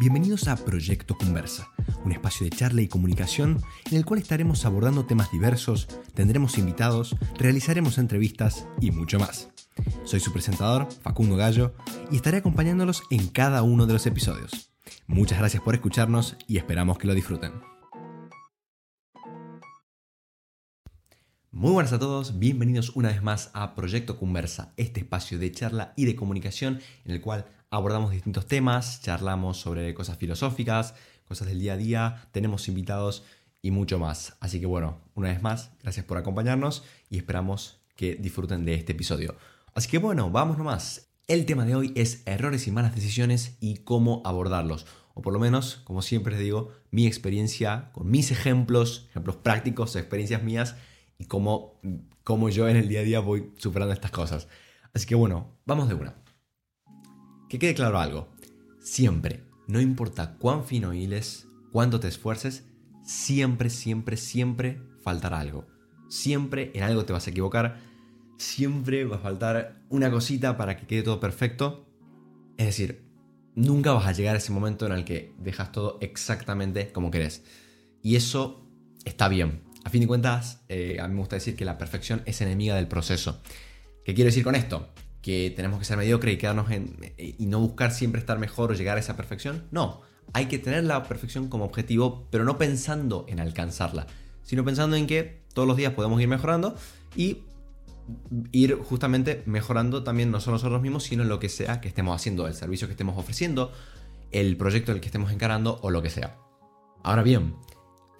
Bienvenidos a Proyecto Conversa, un espacio de charla y comunicación en el cual estaremos abordando temas diversos, tendremos invitados, realizaremos entrevistas y mucho más. Soy su presentador, Facundo Gallo, y estaré acompañándolos en cada uno de los episodios. Muchas gracias por escucharnos y esperamos que lo disfruten. Muy buenas a todos, bienvenidos una vez más a Proyecto Conversa, este espacio de charla y de comunicación en el cual abordamos distintos temas, charlamos sobre cosas filosóficas, cosas del día a día, tenemos invitados y mucho más. Así que bueno, una vez más, gracias por acompañarnos y esperamos que disfruten de este episodio. Así que bueno, vamos nomás. El tema de hoy es errores y malas decisiones y cómo abordarlos. O por lo menos, como siempre les digo, mi experiencia con mis ejemplos, ejemplos prácticos, experiencias mías y cómo, cómo yo en el día a día voy superando estas cosas. Así que bueno, vamos de una. Que quede claro algo. Siempre, no importa cuán fino hiles, cuánto te esfuerces, siempre, siempre, siempre faltará algo. Siempre en algo te vas a equivocar. Siempre va a faltar una cosita para que quede todo perfecto. Es decir, nunca vas a llegar a ese momento en el que dejas todo exactamente como querés. Y eso está bien. A fin de cuentas, eh, a mí me gusta decir que la perfección es enemiga del proceso. ¿Qué quiero decir con esto? ¿Que tenemos que ser mediocres y quedarnos en. y no buscar siempre estar mejor o llegar a esa perfección? No. Hay que tener la perfección como objetivo, pero no pensando en alcanzarla, sino pensando en que todos los días podemos ir mejorando y ir justamente mejorando también no solo nosotros mismos, sino en lo que sea que estemos haciendo, el servicio que estemos ofreciendo, el proyecto del que estemos encarando o lo que sea. Ahora bien,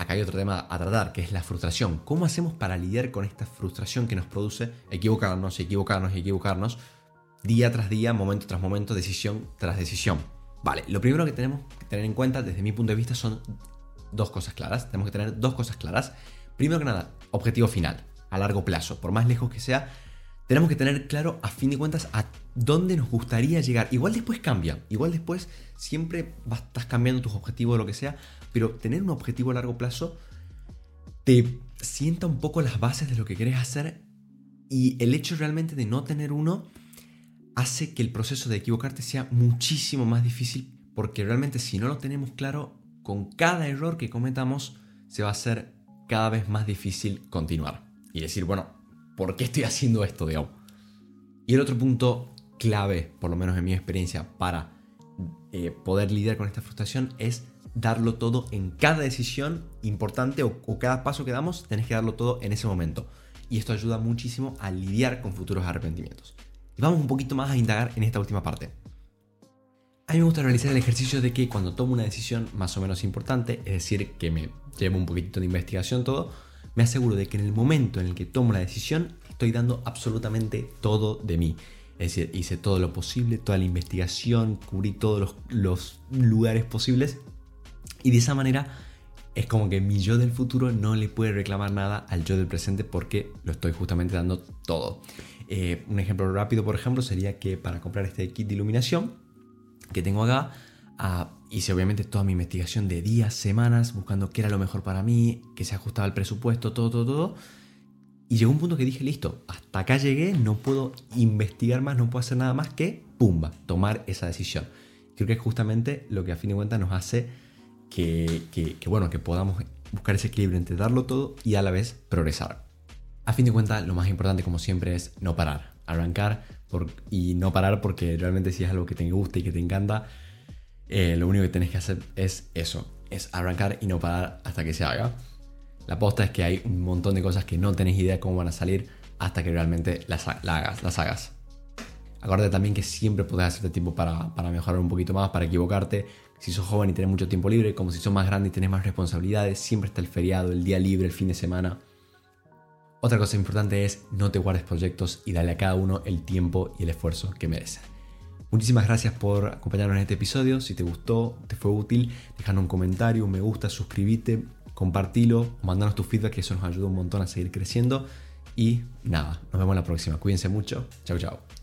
acá hay otro tema a tratar, que es la frustración. ¿Cómo hacemos para lidiar con esta frustración que nos produce equivocarnos, equivocarnos y equivocarnos día tras día, momento tras momento, decisión tras decisión? Vale, lo primero que tenemos que tener en cuenta desde mi punto de vista son dos cosas claras. Tenemos que tener dos cosas claras. Primero que nada, objetivo final, a largo plazo, por más lejos que sea, tenemos que tener claro a fin de cuentas a dónde nos gustaría llegar. Igual después cambia, igual después siempre estás cambiando tus objetivos o lo que sea, pero tener un objetivo a largo plazo te sienta un poco las bases de lo que querés hacer y el hecho realmente de no tener uno hace que el proceso de equivocarte sea muchísimo más difícil porque realmente si no lo tenemos claro, con cada error que cometamos se va a hacer cada vez más difícil continuar y decir, bueno, ¿por qué estoy haciendo esto, de Y el otro punto clave, por lo menos en mi experiencia, para eh, poder lidiar con esta frustración es darlo todo en cada decisión importante o, cada paso que damos, tenés que darlo todo en ese momento. Y esto ayuda muchísimo a lidiar con futuros arrepentimientos. Vamos un poquito más a indagar en esta última parte. A mí me gusta realizar el ejercicio de que cuando tomo una decisión más o menos importante, es decir, que me llevo un poquitito de investigación todo, me aseguro de que en el momento en el que tomo la decisión estoy dando absolutamente todo de mí. Es decir, hice todo lo posible, toda la investigación, cubrí todos los, lugares posibles y de esa manera es como que mi yo del futuro no le puede reclamar nada al yo del presente porque lo estoy justamente dando todo. Eh, un ejemplo rápido, por ejemplo, sería que para comprar este kit de iluminación que tengo acá, ah, hice obviamente toda mi investigación de días, semanas, buscando qué era lo mejor para mí, que se ajustaba al presupuesto, todo, todo, todo. Y llegó un punto que dije, listo, hasta acá llegué, no puedo investigar más, no puedo hacer nada más que, pumba, tomar esa decisión. Creo que es justamente lo que a fin de cuentas nos hace que, bueno, que podamos buscar ese equilibrio entre darlo todo y a la vez progresar. A fin de cuentas, lo más importante, como siempre, es no parar, arrancar y no parar porque realmente si es algo que te gusta y que te encanta, eh, lo único que tenés que hacer es eso, es arrancar y no parar hasta que se haga. La posta es que hay un montón de cosas que no tenés idea de cómo van a salir hasta que realmente las, hagas. Acuérdate también que siempre podés hacerte tiempo para, mejorar un poquito más, para equivocarte, si sos joven y tenés mucho tiempo libre, como si sos más grande y tenés más responsabilidades, siempre está el feriado, el día libre, el fin de semana. Otra cosa importante es no te guardes proyectos y dale a cada uno el tiempo y el esfuerzo que merecen. Muchísimas gracias por acompañarnos en este episodio. Si te gustó, te fue útil, déjanos un comentario, un me gusta, suscríbete, compartilo, mandanos tu feedback, que eso nos ayuda un montón a seguir creciendo. Y nada, nos vemos la próxima. Cuídense mucho. Chao, chao.